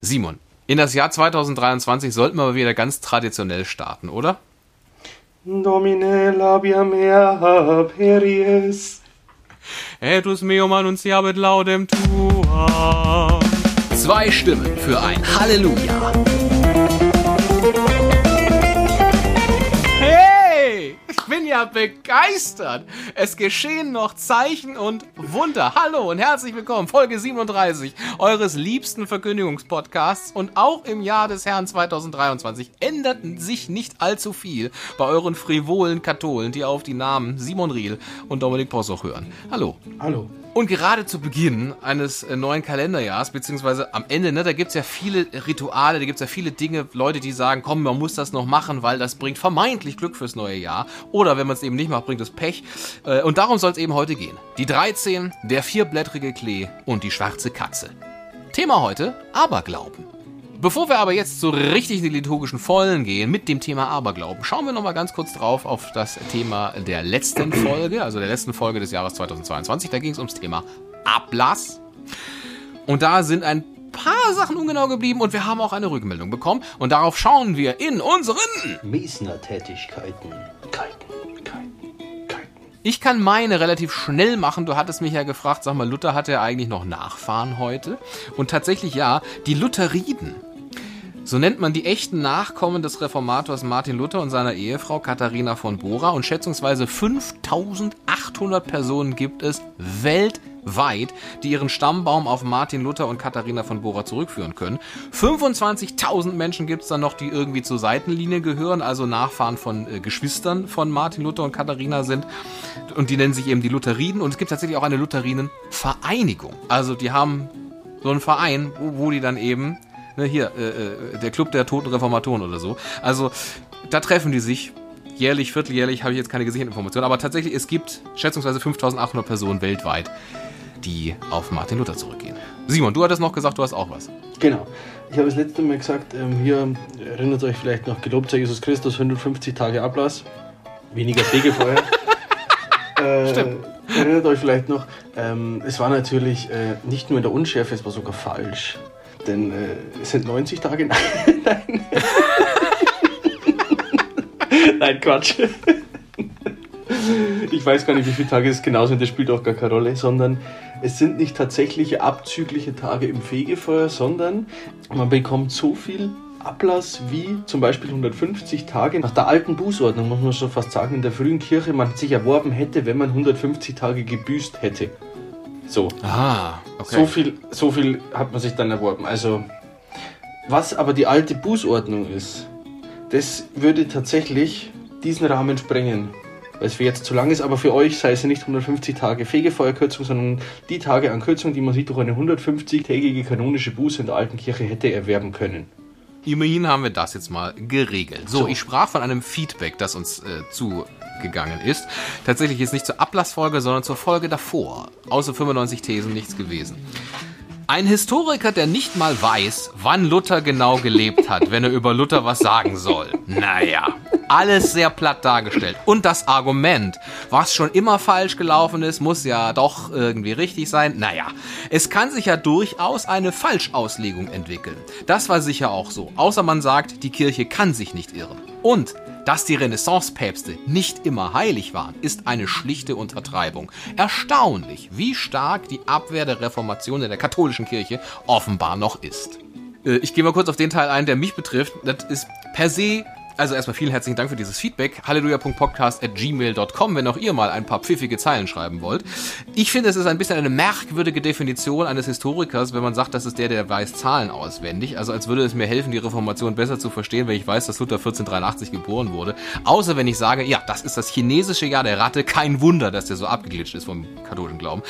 Simon, in das Jahr 2023 sollten wir wieder ganz traditionell starten, oder? Domine labia mea peries. Etus meum annunciabit laudem tua. Zwei Stimmen für ein Halleluja. Ja begeistert. Es geschehen noch Zeichen und Wunder. Hallo und herzlich willkommen. Folge 37 eures liebsten Verkündigungspodcasts. Und auch im Jahr des Herrn 2023 ändert sich nicht allzu viel bei euren frivolen Katholen, die auf die Namen Simon Riel und Dominik Possoch hören. Hallo. Hallo. Und gerade zu Beginn eines äh, neuen Kalenderjahrs, beziehungsweise am Ende, ne, da gibt's ja viele Rituale, da gibt's ja viele Dinge, Leute, die sagen, komm, man muss das noch machen, weil das bringt vermeintlich Glück fürs neue Jahr. Oder wenn man es eben nicht macht, bringt es Pech. Äh, Und darum soll es eben heute gehen. Die 13, der vierblättrige Klee und die schwarze Katze. Thema heute, Aberglauben. Bevor wir aber jetzt so richtig in die liturgischen Vollen gehen mit dem Thema Aberglauben, schauen wir nochmal ganz kurz drauf auf das Thema der letzten Folge, also der letzten Folge des Jahres 2022. Da ging es ums Thema Ablass. Und da sind ein paar Sachen ungenau geblieben und wir haben auch eine Rückmeldung bekommen. Und darauf schauen wir in unseren Mesner-Tätigkeiten. Keiten, Keiten, Keiten. Ich kann meine relativ schnell machen. Du hattest mich ja gefragt, sag mal, Luther hatte ja eigentlich noch Nachfahren heute. Und tatsächlich ja, die Lutheriden. So nennt man die echten Nachkommen des Reformators Martin Luther und seiner Ehefrau Katharina von Bora. Und schätzungsweise 5800 Personen gibt es weltweit, die ihren Stammbaum auf Martin Luther und Katharina von Bora zurückführen können. 25.000 Menschen gibt es dann noch, die irgendwie zur Seitenlinie gehören, also Nachfahren von äh, Geschwistern von Martin Luther und Katharina sind. Und die nennen sich eben die Lutheriden. Und es gibt tatsächlich auch eine Lutherinenvereinigung. Also die haben so einen Verein, wo, wo die dann eben Ne, hier, äh, äh, der Club der toten Reformatoren oder so. Also, da treffen die sich. Jährlich, vierteljährlich habe ich jetzt keine gesicherten Informationen, aber tatsächlich, es gibt schätzungsweise 5800 Personen weltweit, die auf Martin Luther zurückgehen. Simon, du hattest noch gesagt, du hast auch was. Genau. Ich habe das letzte Mal gesagt, ähm, hier erinnert euch vielleicht noch, gelobt sei Jesus Christus, 150 Tage Ablass, weniger Fegefeuer. äh, Stimmt. Erinnert euch vielleicht noch, ähm, es war natürlich äh, nicht nur in der Unschärfe, es war sogar falsch. Denn äh, es sind 90 Tage. Nein. Nein, Quatsch. Ich weiß gar nicht, wie viele Tage es genau sind, das spielt auch gar keine Rolle, sondern es sind nicht tatsächliche abzügliche Tage im Fegefeuer, sondern man bekommt so viel Ablass wie zum Beispiel 150 Tage nach der alten Bußordnung, muss man schon fast sagen, in der frühen Kirche man sich erworben hätte, wenn man 150 Tage gebüßt hätte. So. Ah, okay. So viel, so viel hat man sich dann erworben. Also, was aber die alte Bußordnung ist, das würde tatsächlich diesen Rahmen sprengen. Weil es für jetzt zu lang ist, aber für euch sei es ja nicht 150 Tage Fegefeuerkürzung, sondern die Tage an Kürzung, die man sich durch eine 150-tägige kanonische Buße in der alten Kirche hätte erwerben können. Immerhin haben wir das jetzt mal geregelt. So, ich sprach von einem Feedback, das uns äh, zugegangen ist. Tatsächlich jetzt nicht zur Ablassfolge, sondern zur Folge davor. Außer 95 Thesen nichts gewesen. Ein Historiker, der nicht mal weiß, wann Luther genau gelebt hat, wenn er über Luther was sagen soll. Naja, alles sehr platt dargestellt. Und das Argument, was schon immer falsch gelaufen ist, muss ja doch irgendwie richtig sein. Naja, es kann sich ja durchaus eine Falschauslegung entwickeln. Das war sicher auch so. Außer man sagt, die Kirche kann sich nicht irren. Und dass die Renaissance-Päpste nicht immer heilig waren, ist eine schlichte Untertreibung. Erstaunlich, wie stark die Abwehr der Reformation in der katholischen Kirche offenbar noch ist. Äh, Ich gehe mal kurz auf den Teil ein, der mich betrifft. Das ist per se also erstmal vielen herzlichen Dank für dieses Feedback. Halleluja.podcast.gmail.com, wenn auch ihr mal ein paar pfiffige Zeilen schreiben wollt. Ich finde, es ist ein bisschen eine merkwürdige Definition eines Historikers, wenn man sagt, das ist der, der weiß Zahlen auswendig. Also als würde es mir helfen, die Reformation besser zu verstehen, wenn ich weiß, dass Luther 1483 geboren wurde. Außer wenn ich sage, ja, das ist das chinesische Jahr der Ratte. Kein Wunder, dass der so abgeglitscht ist vom katholischen Glauben.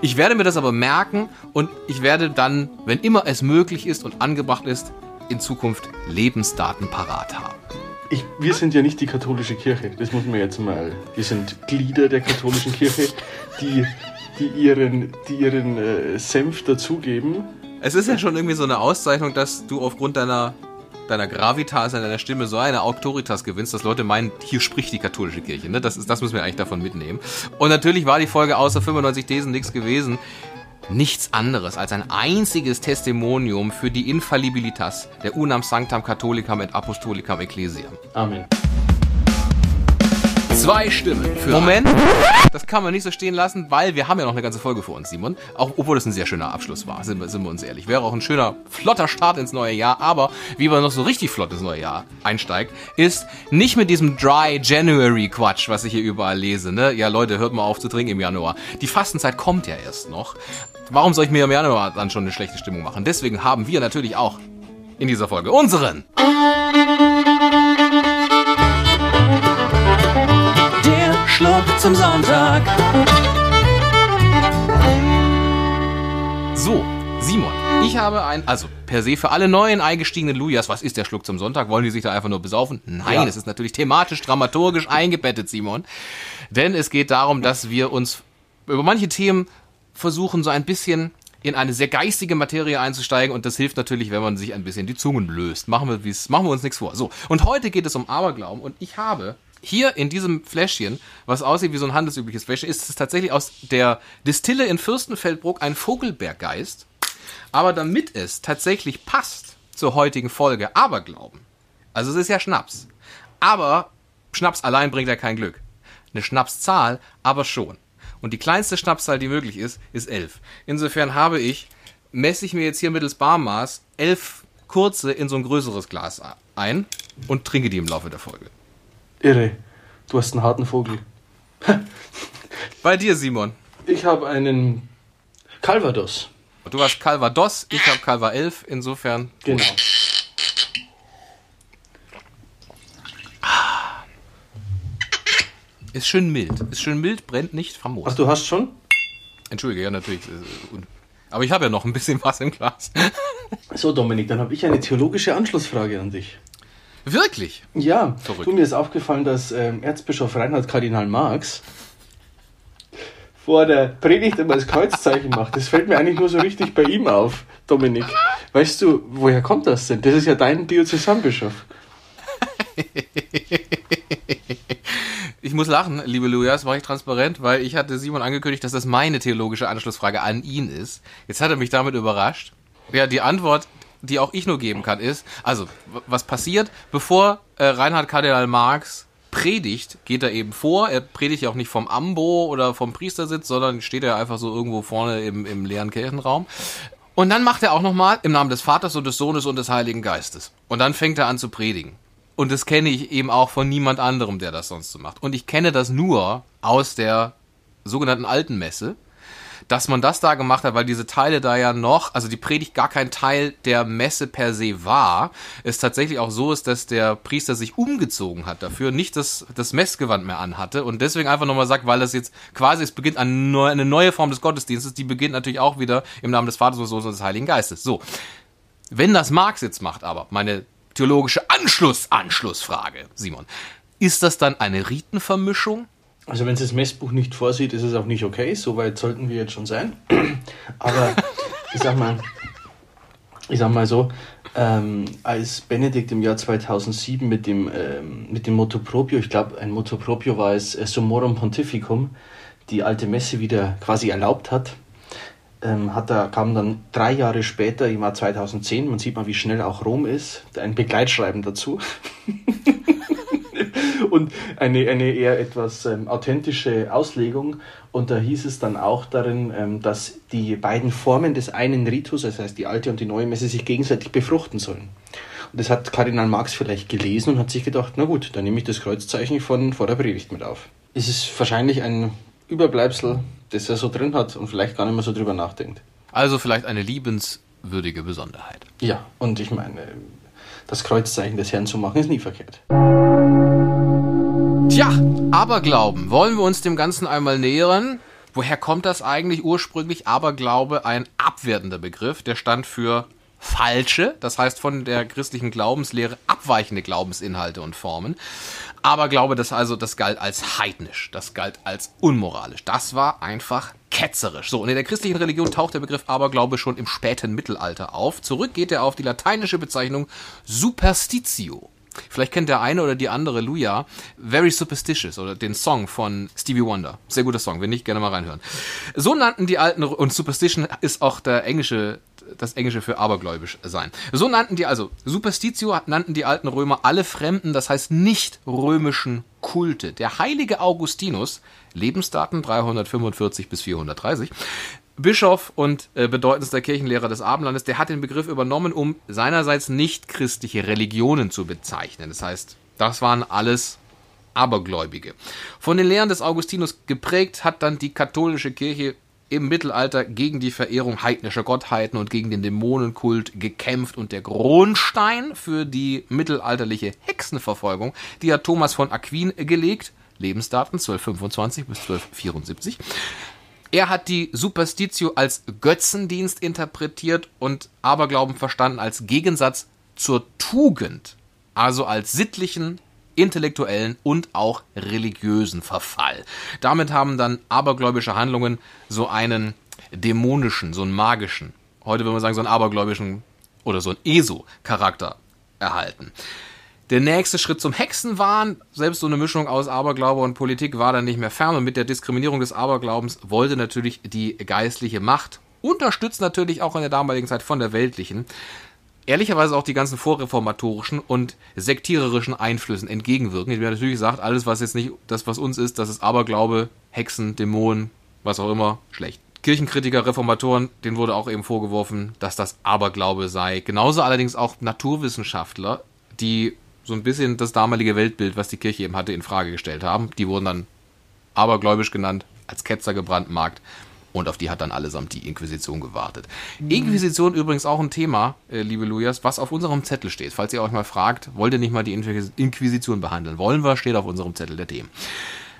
Ich werde mir das aber merken und ich werde dann, wenn immer es möglich ist und angebracht ist, in Zukunft Lebensdaten parat haben. Ich, wir sind ja nicht die katholische Kirche, das muss man jetzt mal. Wir sind Glieder der katholischen Kirche, die, die ihren, die ihren äh, Senf dazugeben. Es ist ja schon irgendwie so eine Auszeichnung, dass du aufgrund deiner, deiner Gravitas, deiner Stimme so eine Autoritas gewinnst, dass Leute meinen, hier spricht die katholische Kirche. Ne? Das, ist, das müssen wir eigentlich davon mitnehmen. Und natürlich war die Folge außer 95 Thesen nichts gewesen. Nichts anderes als ein einziges Testimonium für die Infallibilitas der Unam Sanctam Catholicam et Apostolicam Ecclesiam. Amen. Zwei Stimmen für. Moment, das kann man nicht so stehen lassen, weil wir haben ja noch eine ganze Folge vor uns, Simon. Auch obwohl es ein sehr schöner Abschluss war, sind wir, sind wir uns ehrlich. Wäre auch ein schöner, flotter Start ins neue Jahr. Aber wie man noch so richtig flott ins neue Jahr einsteigt, ist nicht mit diesem Dry January Quatsch, was ich hier überall lese. Ne? Ja, Leute, hört mal auf zu trinken im Januar. Die Fastenzeit kommt ja erst noch. Warum soll ich mir im Januar dann schon eine schlechte Stimmung machen? Deswegen haben wir natürlich auch in dieser Folge unseren. Der Schluck zum Sonntag. So, Simon, ich habe ein, also per se für alle neuen eingestiegenen Lujas, was ist der Schluck zum Sonntag? Wollen die sich da einfach nur besaufen? Nein, Ja. es ist natürlich thematisch, dramaturgisch eingebettet, Simon. Denn es geht darum, dass wir uns über manche Themen versuchen, so ein bisschen in eine sehr geistige Materie einzusteigen und das hilft natürlich, wenn man sich ein bisschen die Zungen löst. Machen wir, wie's, machen wir uns nichts vor. So, und heute geht es um Aberglauben und ich habe hier in diesem Fläschchen, was aussieht wie so ein handelsübliches Fläschchen, ist es tatsächlich aus der Distille in Fürstenfeldbruck ein Vogelberggeist. Aber damit es tatsächlich passt zur heutigen Folge Aberglauben, also es ist ja Schnaps, aber Schnaps allein bringt ja kein Glück. Eine Schnapszahl aber schon. Und die kleinste Schnapszahl, die möglich ist, ist elf. Insofern habe ich, messe ich mir jetzt hier mittels Barmaß elf kurze in so ein größeres Glas ein und trinke die im Laufe der Folge. Irre. Du hast einen harten Vogel. Bei dir, Simon. Ich habe einen Calvados. Du hast Calvados, ich habe Calva 11, insofern. Genau. Ist schön mild. Ist schön mild, brennt nicht famos. Ach, du hast schon? Entschuldige, ja, natürlich. äh, Aber ich habe ja noch ein bisschen was im Glas. So, Dominik, dann habe ich eine theologische Anschlussfrage an dich. Wirklich? Ja, Verrückt. du, mir ist aufgefallen, dass ähm, Erzbischof Reinhard Kardinal Marx vor der Predigt immer das Kreuzzeichen macht. Das fällt mir eigentlich nur so richtig bei ihm auf, Dominik. Weißt du, woher kommt das denn? Das ist ja dein Diözesanbischof. Ich muss lachen, liebe Lujas, war ich transparent, weil ich hatte Simon angekündigt, dass das meine theologische Anschlussfrage an ihn ist. Jetzt hat er mich damit überrascht. Ja, die Antwort, die auch ich nur geben kann, ist, also, was passiert, bevor äh, Reinhard Kardinal Marx predigt, geht er eben vor. Er predigt ja auch nicht vom Ambo oder vom Priestersitz, sondern steht er einfach so irgendwo vorne im, im leeren Kirchenraum. Und dann macht er auch nochmal im Namen des Vaters und des Sohnes und des Heiligen Geistes. Und dann fängt er an zu predigen. Und das kenne ich eben auch von niemand anderem, der das sonst so macht. Und ich kenne das nur aus der sogenannten Alten Messe, dass man das da gemacht hat, weil diese Teile da ja noch, also die Predigt gar kein Teil der Messe per se war, es tatsächlich auch so ist, dass der Priester sich umgezogen hat dafür, nicht das, das Messgewand mehr anhatte und deswegen einfach nochmal sagt, weil das jetzt quasi, es beginnt eine neue, Form des Gottesdienstes, die beginnt natürlich auch wieder im Namen des Vaters und des Sohnes und des Heiligen Geistes. So. Wenn das Marx jetzt macht, aber meine theologische Anschluss, Anschlussfrage, Simon, ist das dann eine Ritenvermischung? Also wenn es das Messbuch nicht vorsieht, ist es auch nicht okay. Soweit sollten wir jetzt schon sein. Aber ich sag mal, ich sag mal so, ähm, als Benedikt im Jahr 2007 mit dem, ähm, mit dem Motto Proprio, ich glaube ein Motto Proprio war es äh, Summorum Pontificum, die alte Messe wieder quasi erlaubt hat, ähm, hat er, kam dann drei Jahre später, im Jahr 2010, man sieht mal, wie schnell auch Rom ist, ein Begleitschreiben dazu. und eine, eine eher etwas ähm, authentische Auslegung. Und da hieß es dann auch darin, ähm, dass die beiden Formen des einen Ritus, das heißt die alte und die neue Messe, sich gegenseitig befruchten sollen. Und das hat Kardinal Marx vielleicht gelesen und hat sich gedacht, na gut, dann nehme ich das Kreuzzeichen von vor der Predigt mit auf. Es ist wahrscheinlich ein Überbleibsel, das er so drin hat und vielleicht gar nicht mehr so drüber nachdenkt. Also vielleicht eine liebenswürdige Besonderheit. Ja, und ich meine, das Kreuzzeichen des Herrn zu machen, ist nie verkehrt. Tja, Aberglauben. Wollen wir uns dem Ganzen einmal nähern? Woher kommt das eigentlich ursprünglich? Aberglaube, ein abwertender Begriff, der stand für falsche, das heißt von der christlichen Glaubenslehre abweichende Glaubensinhalte und Formen. Aberglaube, das also, das galt als heidnisch, das galt als unmoralisch. Das war einfach ketzerisch. So, und in der christlichen Religion taucht der Begriff Aberglaube schon im späten Mittelalter auf. Zurück geht er auf die lateinische Bezeichnung Superstitio. Vielleicht kennt der eine oder die andere Luja Very Superstitious oder den Song von Stevie Wonder. Sehr guter Song, wenn nicht, gerne mal reinhören. So nannten die alten, und Superstition ist auch der englische, das englische für abergläubisch sein. So nannten die, also Superstitio nannten die alten Römer alle fremden, das heißt nicht römischen Kulte. Der heilige Augustinus, Lebensdaten 345 bis 430, Bischof und äh, bedeutendster Kirchenlehrer des Abendlandes, der hat den Begriff übernommen, um seinerseits nicht christliche Religionen zu bezeichnen. Das heißt, das waren alles Abergläubige. Von den Lehren des Augustinus geprägt hat dann die katholische Kirche im Mittelalter gegen die Verehrung heidnischer Gottheiten und gegen den Dämonenkult gekämpft und der Grundstein für die mittelalterliche Hexenverfolgung, die hat Thomas von Aquin gelegt, Lebensdaten 1225 bis 1274. Er hat die Superstitio als Götzendienst interpretiert und Aberglauben verstanden als Gegensatz zur Tugend, also als sittlichen, intellektuellen und auch religiösen Verfall. Damit haben dann abergläubische Handlungen so einen dämonischen, so einen magischen, heute würde man sagen so einen abergläubischen oder so einen ESO-Charakter erhalten. Der nächste Schritt zum Hexenwahn, selbst so eine Mischung aus Aberglaube und Politik, war dann nicht mehr fern. Und mit der Diskriminierung des Aberglaubens wollte natürlich die geistliche Macht, unterstützt natürlich auch in der damaligen Zeit von der weltlichen, ehrlicherweise auch die ganzen vorreformatorischen und sektiererischen Einflüssen entgegenwirken. Die natürlich sagt, alles, was jetzt nicht das, was uns ist, das ist Aberglaube, Hexen, Dämonen, was auch immer, schlecht. Kirchenkritiker, Reformatoren, denen wurde auch eben vorgeworfen, dass das Aberglaube sei. Genauso allerdings auch Naturwissenschaftler, die so ein bisschen das damalige Weltbild, was die Kirche eben hatte, in Frage gestellt haben. Die wurden dann abergläubisch genannt, als Ketzer gebrandmarkt. Und auf die hat dann allesamt die Inquisition gewartet. Mhm. Inquisition übrigens auch ein Thema, äh, liebe Lujas, was auf unserem Zettel steht. Falls ihr euch mal fragt, wollt ihr nicht mal die Inquisition behandeln? Wollen wir, steht auf unserem Zettel der Themen.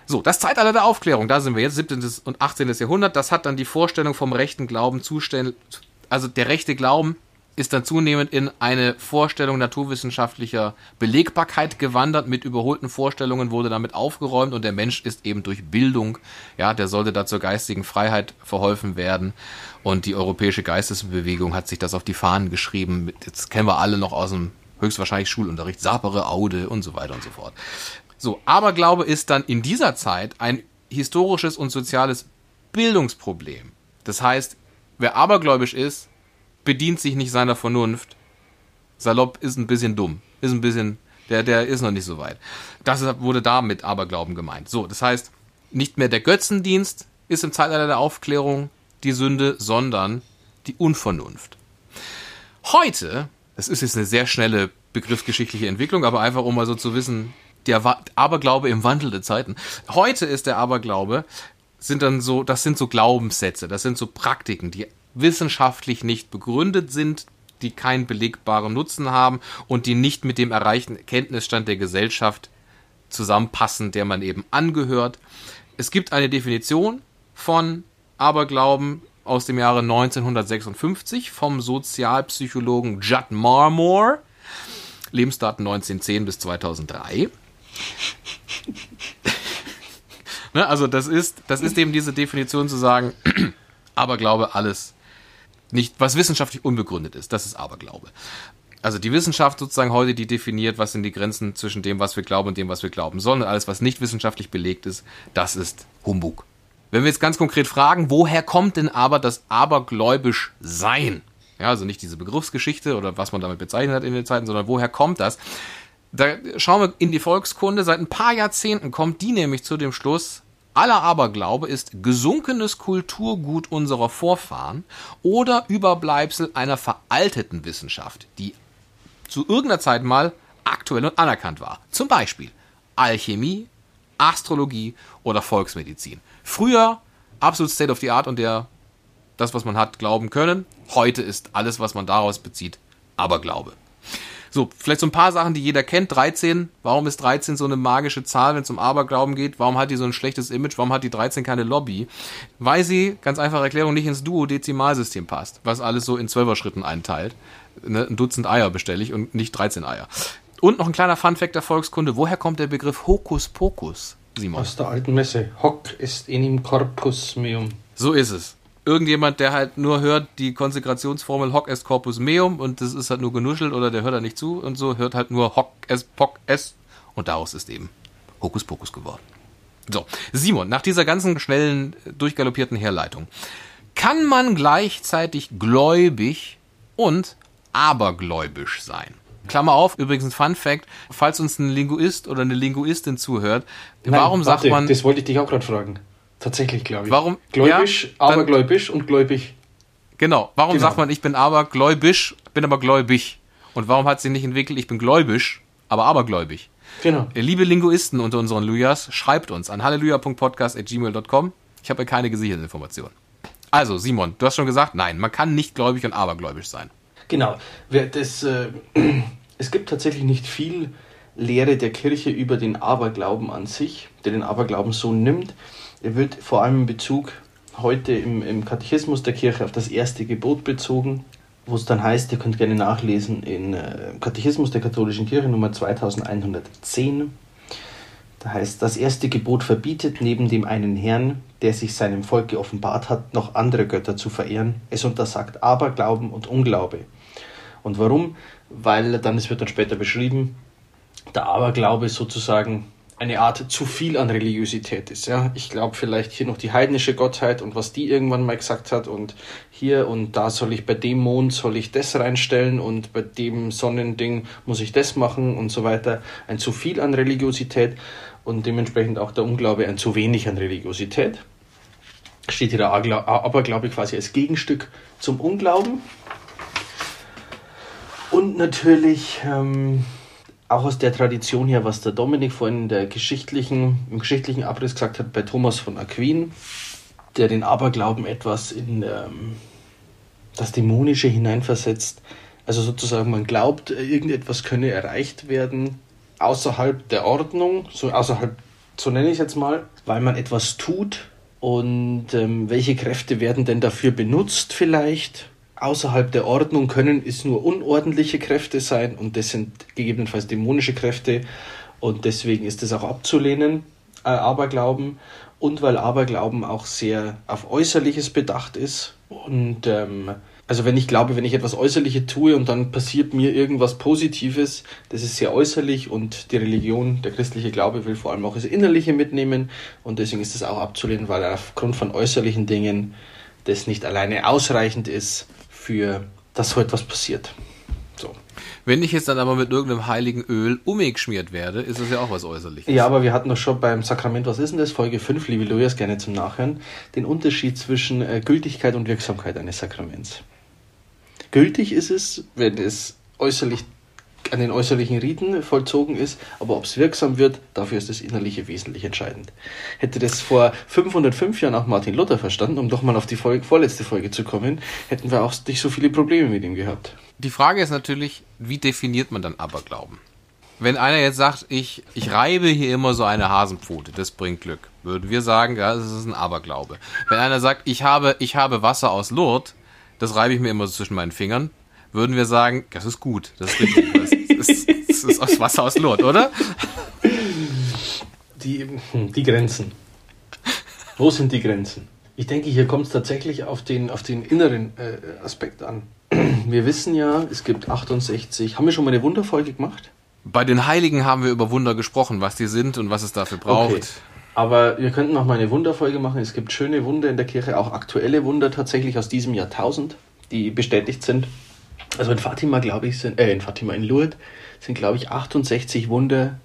So, das Zeitalter der Aufklärung, da sind wir jetzt, 17. und 18. Jahrhundert, das hat dann die Vorstellung vom rechten Glauben zustellen, also der rechte Glauben ist dann zunehmend in eine Vorstellung naturwissenschaftlicher Belegbarkeit gewandert. Mit überholten Vorstellungen wurde damit aufgeräumt und der Mensch ist eben durch Bildung, ja, der sollte da zur geistigen Freiheit verholfen werden. Und die europäische Geistesbewegung hat sich das auf die Fahnen geschrieben. Jetzt kennen wir alle noch aus dem höchstwahrscheinlich Schulunterricht, Sapere, Aude und so weiter und so fort. So, Aberglaube ist dann in dieser Zeit ein historisches und soziales Bildungsproblem. Das heißt, wer abergläubisch ist, bedient sich nicht seiner Vernunft. Salopp ist ein bisschen dumm, ist ein bisschen, der, der ist noch nicht so weit. Das wurde da mit Aberglauben gemeint. So, das heißt, nicht mehr der Götzendienst ist im Zeitalter der Aufklärung die Sünde, sondern die Unvernunft. Heute, das ist jetzt eine sehr schnelle begriffsgeschichtliche Entwicklung, aber einfach um mal so zu wissen, der Aberglaube im Wandel der Zeiten. Heute ist der Aberglaube, sind dann so, das sind so Glaubenssätze, das sind so Praktiken, die wissenschaftlich nicht begründet sind, die keinen belegbaren Nutzen haben und die nicht mit dem erreichten Kenntnisstand der Gesellschaft zusammenpassen, der man eben angehört. Es gibt eine Definition von Aberglauben aus dem Jahre 1956 vom Sozialpsychologen Judd Marmore, Lebensdaten 1910 bis 2003. ne, also das ist, das ist eben diese Definition zu sagen, Aberglaube alles nicht, was wissenschaftlich unbegründet ist. Das ist Aberglaube. Also die Wissenschaft sozusagen heute, die definiert, was sind die Grenzen zwischen dem, was wir glauben und dem, was wir glauben sollen. Alles, was nicht wissenschaftlich belegt ist, das ist Humbug. Wenn wir jetzt ganz konkret fragen, woher kommt denn aber das abergläubisch Sein? Ja, also nicht diese Begriffsgeschichte oder was man damit bezeichnet hat in den Zeiten, sondern woher kommt das? Da schauen wir in die Volkskunde. Seit ein paar Jahrzehnten kommt die nämlich zu dem Schluss, Aller Aberglaube ist gesunkenes Kulturgut unserer Vorfahren oder Überbleibsel einer veralteten Wissenschaft, die zu irgendeiner Zeit mal aktuell und anerkannt war. Zum Beispiel Alchemie, Astrologie oder Volksmedizin. Früher absolut State of the Art und der das, was man hat, glauben können. Heute ist alles, was man daraus bezieht, Aberglaube. So, vielleicht so ein paar Sachen, die jeder kennt. 13. Warum ist 13 so eine magische Zahl, wenn es um Aberglauben geht? Warum hat die so ein schlechtes Image? Warum hat die 13 keine Lobby? Weil sie, ganz einfache Erklärung, nicht ins Duodezimalsystem passt, was alles so in Zwölfer-Schritten einteilt. Ne, ein Dutzend Eier bestelle ich und nicht 13 Eier. Und noch ein kleiner Funfact der Volkskunde. Woher kommt der Begriff Hokuspokus, Simon? Aus der alten Messe. Hoc est enim corpus meum. So ist es. Irgendjemand, der halt nur hört die Konsekrationsformel Hoc est corpus meum und das ist halt nur genuschelt oder der hört da nicht zu und so, hört halt nur Hoc est poc est und daraus ist eben Hokuspokus geworden. So, Simon, nach dieser ganzen schnellen, durchgaloppierten Herleitung, kann man gleichzeitig gläubig und abergläubisch sein? Klammer auf, übrigens ein Fun Fact, falls uns ein Linguist oder eine Linguistin zuhört, Nein, warum warte, sagt man, Das wollte ich dich auch gerade fragen. Tatsächlich, glaube ich. Warum- Gläubisch, ja, abergläubisch und gläubig. genau, warum Genau. sagt man, ich bin abergläubisch, bin aber gläubig? Und warum hat sich nicht entwickelt, ich bin gläubisch, aber abergläubig? Genau. Liebe Linguisten unter unseren Lujas, schreibt uns an halleluja.podcast.gmail.com. Ich habe ja keine gesicherten Informationen. Also, Simon, du hast schon gesagt, nein, man kann nicht gläubig und abergläubisch sein. Genau. Das, äh, es gibt tatsächlich nicht viel Lehre der Kirche über den Aberglauben an sich, der den Aberglauben so nimmt. Er wird vor allem in Bezug heute im, im Katechismus der Kirche auf das erste Gebot bezogen, wo es dann heißt, ihr könnt gerne nachlesen in äh, Katechismus der katholischen Kirche Nummer 2110. Da heißt, das erste Gebot verbietet neben dem einen Herrn, der sich seinem Volk geoffenbart hat, noch andere Götter zu verehren. Es untersagt Aberglauben und Unglaube. Und warum? Weil dann, es wird dann später beschrieben, der Aberglaube sozusagen eine Art zu viel an Religiosität ist. Ja? Ich glaube vielleicht hier noch die heidnische Gottheit und was die irgendwann mal gesagt hat und hier und da soll ich bei dem Mond soll ich das reinstellen und bei dem Sonnending muss ich das machen und so weiter. Ein zu viel an Religiosität und dementsprechend auch der Unglaube ein zu wenig an Religiosität. Steht hier der Aberglaube quasi als Gegenstück zum Unglauben. Und natürlich ähm, auch aus der Tradition her, was der Dominik vorhin in der geschichtlichen, im geschichtlichen Abriss gesagt hat, bei Thomas von Aquin, der den Aberglauben etwas in ähm, das Dämonische hineinversetzt. Also sozusagen, man glaubt, irgendetwas könne erreicht werden außerhalb der Ordnung, so außerhalb, so nenne ich es jetzt mal, weil man etwas tut und ähm, welche Kräfte werden denn dafür benutzt vielleicht? Außerhalb der Ordnung können es nur unordentliche Kräfte sein und das sind gegebenenfalls dämonische Kräfte und deswegen ist es auch abzulehnen, äh, Aberglauben und weil Aberglauben auch sehr auf Äußerliches bedacht ist und ähm, also wenn ich glaube, wenn ich etwas Äußerliches tue und dann passiert mir irgendwas Positives, das ist sehr äußerlich und die Religion, der christliche Glaube will vor allem auch das Innerliche mitnehmen und deswegen ist es auch abzulehnen, weil aufgrund von äußerlichen Dingen das nicht alleine ausreichend ist für dass so etwas passiert. So. Wenn ich jetzt dann aber mit irgendeinem heiligen Öl umgeschmiert werde, ist das ja auch was Äußerliches. Ja, aber wir hatten doch schon beim Sakrament, was ist denn das? Folge 5, liebe Lujas, gerne zum Nachhören, den Unterschied zwischen äh, Gültigkeit und Wirksamkeit eines Sakraments. Gültig ist es, wenn es äußerlich an den äußerlichen Riten vollzogen ist, aber ob es wirksam wird, dafür ist das Innerliche wesentlich entscheidend. Hätte das vor 505 Jahren auch Martin Luther verstanden, um doch mal auf die Folge, vorletzte Folge zu kommen, hätten wir auch nicht so viele Probleme mit ihm gehabt. Die Frage ist natürlich, wie definiert man dann Aberglauben? Wenn einer jetzt sagt, ich, ich reibe hier immer so eine Hasenpfote, das bringt Glück, würden wir sagen, ja, das ist ein Aberglaube. Wenn einer sagt, ich habe, ich habe Wasser aus Lourdes, das reibe ich mir immer so zwischen meinen Fingern, würden wir sagen, das ist gut, das ist richtig. Das ist, das ist aus Wasser aus Lourdes, oder? Die, hm, die Grenzen. Wo sind die Grenzen? Ich denke, hier kommt es tatsächlich auf den, auf den inneren äh, Aspekt an. Wir wissen ja, es gibt 68. Haben wir schon mal eine Wunderfolge gemacht? Bei den Heiligen haben wir über Wunder gesprochen, was die sind und was es dafür braucht. Aber wir könnten noch mal eine Wunderfolge machen. Es gibt schöne Wunder in der Kirche, auch aktuelle Wunder tatsächlich aus diesem Jahrtausend, die bestätigt sind. Also in Fatima, glaube ich, sind, äh, in Fatima, in Lourdes sind, glaube ich, 68 Wunder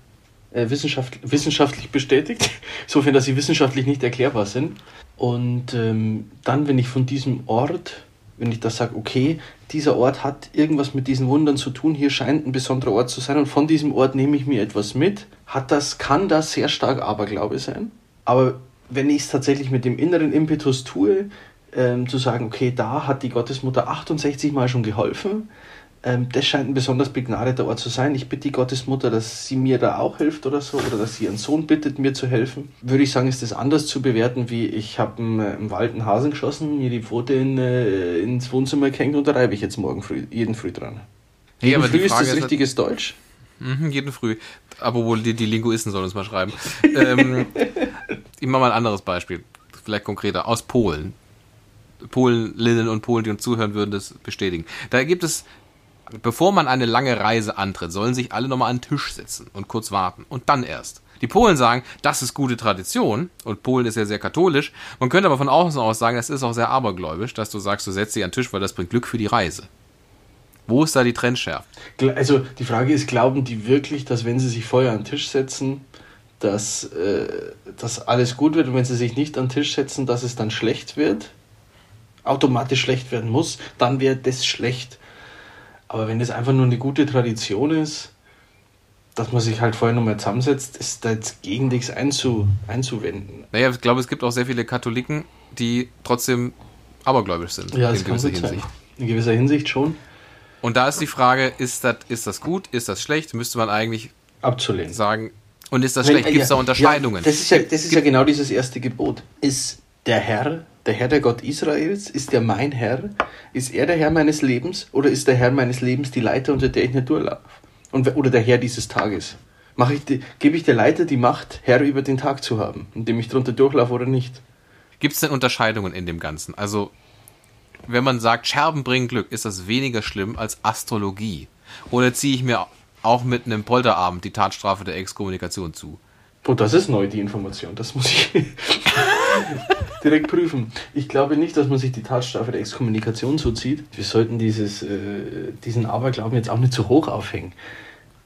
äh, wissenschaft, wissenschaftlich bestätigt, sofern dass sie wissenschaftlich nicht erklärbar sind. Und ähm, dann, wenn ich von diesem Ort, wenn ich da sage, okay, dieser Ort hat irgendwas mit diesen Wundern zu tun, hier scheint ein besonderer Ort zu sein und von diesem Ort nehme ich mir etwas mit, hat das, kann das sehr stark Aberglaube sein. Aber wenn ich es tatsächlich mit dem inneren Impetus tue, ähm, zu sagen, okay, da hat die Gottesmutter 68 Mal schon geholfen, ähm, das scheint ein besonders begnadeter Ort zu sein. Ich bitte die Gottesmutter, dass sie mir da auch hilft oder so, oder dass sie ihren Sohn bittet, mir zu helfen. Würde ich sagen, ist das anders zu bewerten, wie ich habe im, äh, im Wald einen Hasen geschossen, mir die Pfote in, äh, ins Wohnzimmer gehängt und da reibe ich jetzt morgen früh, jeden früh dran. Nee, jeden aber früh ist das ist halt- richtiges Deutsch. Mhm, jeden früh. Aber wohl die, die Linguisten sollen uns mal schreiben. ähm, ich mache mal ein anderes Beispiel. Vielleicht konkreter. Aus Polen. Polinnen und Polen, die uns zuhören würden, das bestätigen. Da gibt es, bevor man eine lange Reise antritt, sollen sich alle nochmal an den Tisch setzen und kurz warten und dann erst. Die Polen sagen, das ist gute Tradition und Polen ist ja sehr katholisch. Man könnte aber von außen aus sagen, das ist auch sehr abergläubisch, dass du sagst, du setzt dich an den Tisch, weil das bringt Glück für die Reise. Wo ist da die Trennschärfe? Also die Frage ist, glauben die wirklich, dass wenn sie sich vorher an den Tisch setzen, dass, äh, dass alles gut wird und wenn sie sich nicht an den Tisch setzen, dass es dann schlecht wird? Automatisch schlecht werden muss, dann wäre das schlecht. Aber wenn das einfach nur eine gute Tradition ist, dass man sich halt vorher nochmal zusammensetzt, ist da jetzt gegen nichts einzu, einzuwenden. Naja, ich glaube, es gibt auch sehr viele Katholiken, die trotzdem abergläubisch sind Ja, in das kann gewisser gut sein. Hinsicht. In gewisser Hinsicht schon Und da ist die Frage, ist das, ist das gut, ist das schlecht? Müsste man eigentlich abzulehnen. sagen, und ist das Wenn- schlecht? Gibt es da ja, Unterscheidungen? Ja, das ist ja, das ist ja genau dieses erste Gebot. Ist der Herr, der Herr der Gott Israels, ist der mein Herr? Ist er der Herr meines Lebens oder ist der Herr meines Lebens die Leiter, unter der ich nicht durchlaufe? Und, oder der Herr dieses Tages? Mache ich die, gebe ich der Leiter die Macht, Herr über den Tag zu haben, indem ich drunter durchlaufe oder nicht? Gibt es denn Unterscheidungen in dem Ganzen? Also, wenn man sagt, Scherben bringen Glück, ist das weniger schlimm als Astrologie? Oder ziehe ich mir auch mit einem Polterabend die Tatstrafe der Exkommunikation zu? Oh, das ist neu, die Information. Das muss ich direkt prüfen. Ich glaube nicht, dass man sich die Tatstrafe der Exkommunikation zuzieht. Wir sollten dieses, äh, diesen Aberglauben jetzt auch nicht zu hoch aufhängen.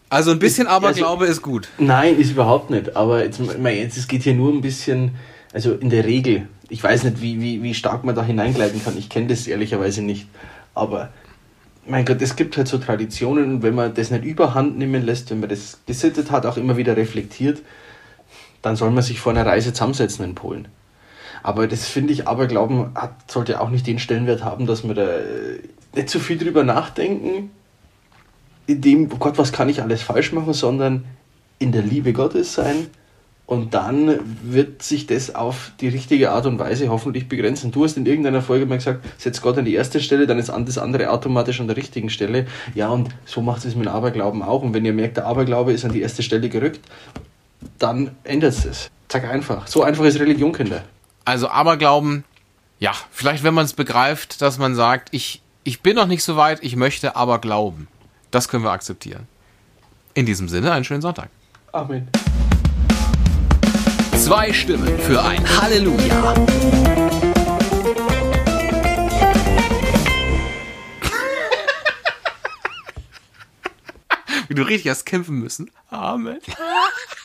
Also ein bisschen Also- Aberglaube ist gut. Nein, ist überhaupt nicht. Aber jetzt, mein, jetzt, es geht hier nur ein bisschen, also in der Regel, ich weiß nicht, wie, wie, wie stark man da hineingleiten kann. Ich kenne das ehrlicherweise nicht. Aber mein Gott, es gibt halt so Traditionen und wenn man das nicht überhand nehmen lässt, wenn man das gesittet hat, auch immer wieder reflektiert, dann soll man sich vor einer Reise zusammensetzen in Polen. Aber das finde ich, Aberglauben hat, sollte auch nicht den Stellenwert haben, dass wir da äh, nicht so viel drüber nachdenken, in dem, oh Gott, was kann ich alles falsch machen, sondern in der Liebe Gottes sein und dann wird sich das auf die richtige Art und Weise hoffentlich begrenzen. Du hast in irgendeiner Folge mal gesagt, setz Gott an die erste Stelle, dann ist das andere automatisch an der richtigen Stelle. Ja, und so macht es mit dem Aberglauben auch. Und wenn ihr merkt, der Aberglaube ist an die erste Stelle gerückt, dann ändert es. Zack, einfach. So einfach ist Religion, Kinder. Also Aberglauben, ja, vielleicht wenn man es begreift, dass man sagt, ich, ich bin noch nicht so weit, ich möchte aber glauben. Das können wir akzeptieren. In diesem Sinne, einen schönen Sonntag. Amen. Zwei Stimmen für ein Halleluja. Wie du richtig hast kämpfen müssen. Amen.